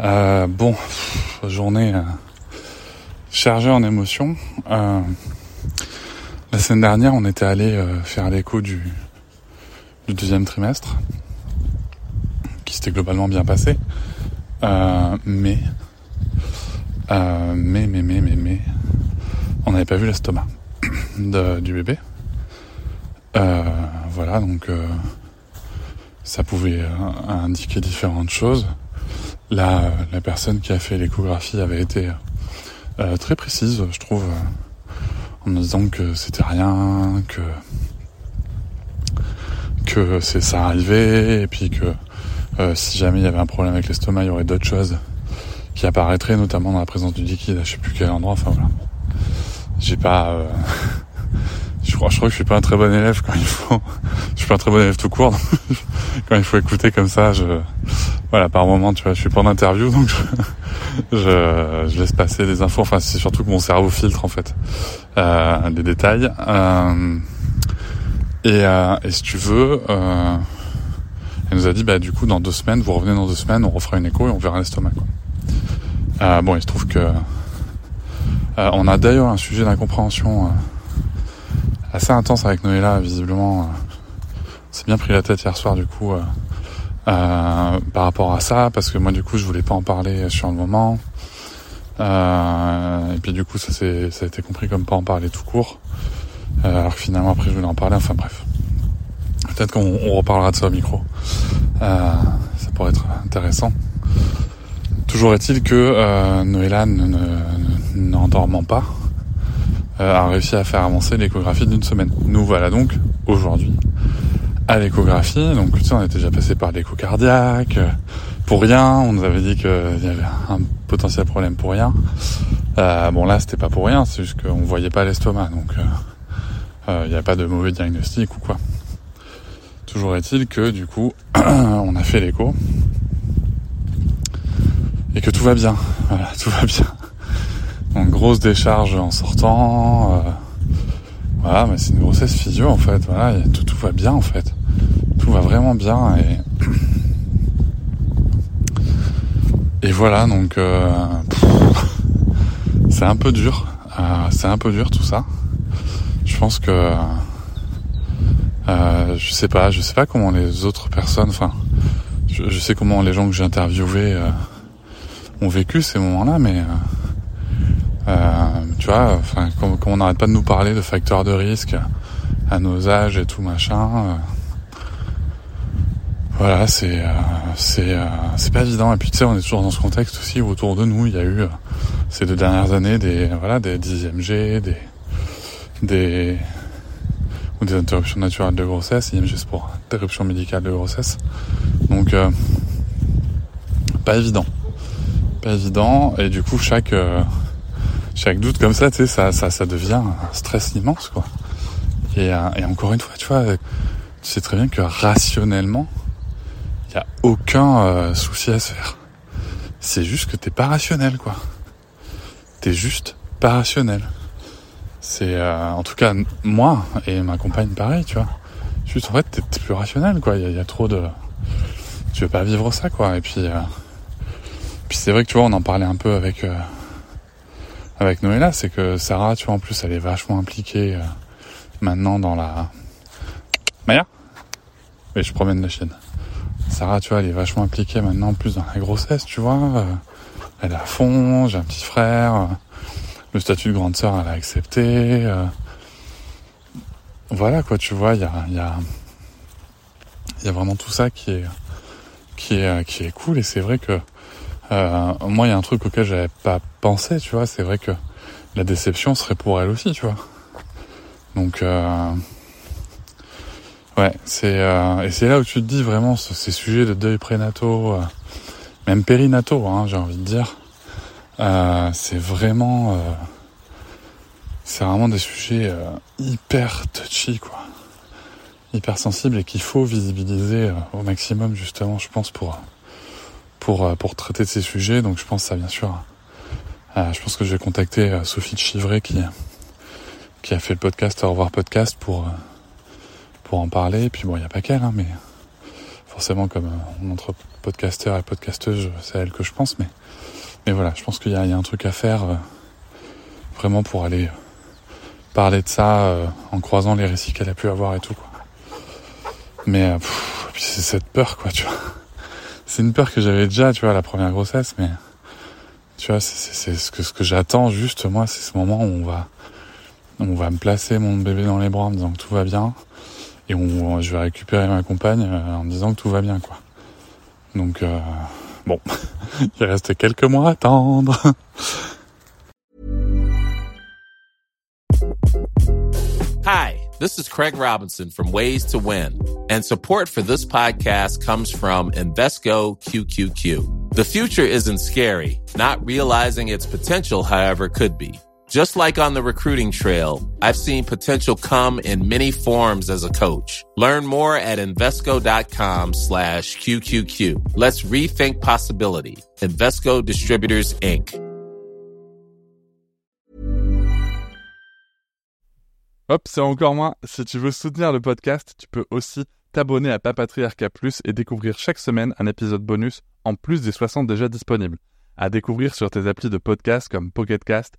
Euh, bon, journée euh, chargée en émotions. Euh, la semaine dernière on était allé euh, faire l'écho du, deuxième trimestre, qui s'était globalement bien passé. mais, mais, mais, mais, mais, mais, on n'avait pas vu l'estomac du bébé. voilà, donc ça pouvait indiquer différentes choses. La personne qui a fait l'échographie avait été euh, très précise, je trouve, euh, en nous disant que c'était rien, que que c'est ça arrivait, et puis que si jamais il y avait un problème avec l'estomac, il y aurait d'autres choses qui apparaîtraient, notamment dans la présence du liquide, à je sais plus quel endroit. Enfin voilà, j'ai pas je crois, je crois que je suis pas un très bon élève quand il faut. Je suis pas un très bon élève tout court. quand il faut écouter comme ça, je, voilà, par moment, tu vois, je suis pas en interview, donc je, je, laisse passer des infos. Enfin, c'est surtout que mon cerveau filtre en fait euh, des détails. Euh, et, euh, et si tu veux, euh, elle nous a dit, bah du coup, dans deux semaines, vous revenez dans deux semaines, on refera une écho et on verra l'estomac. Euh, bon, il se trouve que euh, on a d'ailleurs un sujet d'incompréhension assez intense avec Noëlla, visiblement. c'est bien pris la tête hier soir, du coup, par rapport à ça, parce que moi, du coup, je voulais pas en parler sur le moment. Euh, et puis, du coup, ça, ça a été compris comme pas en parler tout court. alors que finalement, après, je voulais en parler. Enfin, bref. Peut-être qu'on reparlera de ça au micro. ça pourrait être intéressant. Toujours est-il que euh, Noëlla n'endormant pas, euh, a réussi à faire avancer l'échographie d'une semaine. Nous voilà donc aujourd'hui à l'échographie. Donc tu sais, on était déjà passé par l'écho cardiaque euh, pour rien. On nous avait dit qu'il y avait un potentiel problème pour rien. Euh, bon là, c'était pas pour rien, c'est juste qu'on voyait pas l'estomac, donc il n'y a pas de mauvais diagnostic ou quoi. Toujours est-il que du coup, on a fait l'écho et que tout va bien. Voilà, tout va bien. Donc grosse décharge en sortant. Euh, voilà, mais c'est une grossesse physio en fait. Voilà, tout, tout va bien en fait. Va vraiment bien et et voilà donc euh, c'est un peu dur. Euh, c'est un peu dur tout ça. Je pense que euh, je sais pas, je sais pas comment les autres personnes, enfin, je, sais comment les gens que j'ai interviewés ont vécu ces moments-là, mais tu vois, enfin, comme, on n'arrête pas de nous parler de facteurs de risque à nos âges et tout machin. Euh, voilà, c'est euh, c'est c'est pas évident. Et puis tu sais, on est toujours dans ce contexte aussi où autour de nous, il y a eu ces deux dernières années des voilà des G, des des ou des interruptions naturelles de grossesse. IMG c'est pour interruption médicale de grossesse. Donc pas évident, pas évident. Et du coup, chaque chaque doute comme ça, tu sais, ça, ça, ça devient un stress immense, quoi. Et, euh, et encore une fois, tu vois, tu sais très bien que rationnellement, il a aucun euh, souci à se faire. C'est juste que t'es pas rationnel, quoi. T'es juste pas rationnel. C'est, euh, en tout cas, moi et ma compagne, pareil, tu vois. Juste, en fait, t'es plus rationnel, quoi. Il y, a trop de, tu veux pas vivre ça, quoi. Et puis, puis c'est vrai que tu vois, on en parlait un peu avec avec Noëlla, c'est que Sarah, tu vois, en plus, elle est vachement impliquée euh, maintenant dans la... Maya? Mais je promène la chaîne. Sarah, tu vois, elle est vachement impliquée maintenant en plus dans la grossesse, tu vois. Euh, elle est à fond, j'ai un petit frère. Euh, le statut de grande sœur, elle a accepté. voilà, quoi, tu vois, il y a, y, a, y a vraiment tout ça qui est, qui est, qui est cool. Et c'est vrai que euh, moi, il y a un truc auquel j'avais pas pensé, tu vois. C'est vrai que la déception serait pour elle aussi, tu vois. Donc, euh, ouais, c'est euh, et c'est là où tu te dis vraiment ces sujets de deuil prénatal, même périnataux, hein, j'ai envie de dire. Euh, c'est vraiment, euh, c'est vraiment des sujets euh, hyper touchy, quoi, hyper sensibles et qu'il faut visibiliser au maximum justement, je pense pour pour pour traiter de ces sujets. Donc je pense ça bien sûr. je pense que je vais contacter Sophie de Chivray qui qui a fait le podcast Au revoir podcast pour pour en parler. Et puis bon, il n'y a pas qu'elle, hein, mais forcément comme entre podcasteur et podcasteuse, c'est à elle que je pense, mais mais voilà, je pense qu'il y, a un truc à faire euh, vraiment pour aller parler de ça euh, en croisant les récits qu'elle a pu avoir et tout. Quoi. Mais euh, c'est cette peur, quoi, tu vois. C'est une peur que j'avais déjà, tu vois, la première grossesse, mais tu vois, c'est ce que, ce que j'attends juste, moi, c'est ce moment où on va, on va me placer mon bébé dans les bras en me disant que tout va bien, et où je vais récupérer ma compagne euh, en me disant que tout va bien, quoi. Donc, euh, Bon, il reste quelques mois à attendre. Hi, this is Craig Robinson from Ways to Win, and support for this podcast comes from Invesco QQQ. The future isn't scary. Not realizing its potential, however, could be. Just like on the recruiting trail, I've seen potential come in many forms as a coach. Learn more at Invesco.com slash QQQ. Let's rethink possibility. Investco Distributors, Inc. Hop, c'est encore moins. Si tu veux soutenir le podcast, tu peux aussi t'abonner à Papatriarca Plus et découvrir chaque semaine un épisode bonus en plus des 60 déjà disponibles. À découvrir sur tes applis de podcast comme Pocketcast,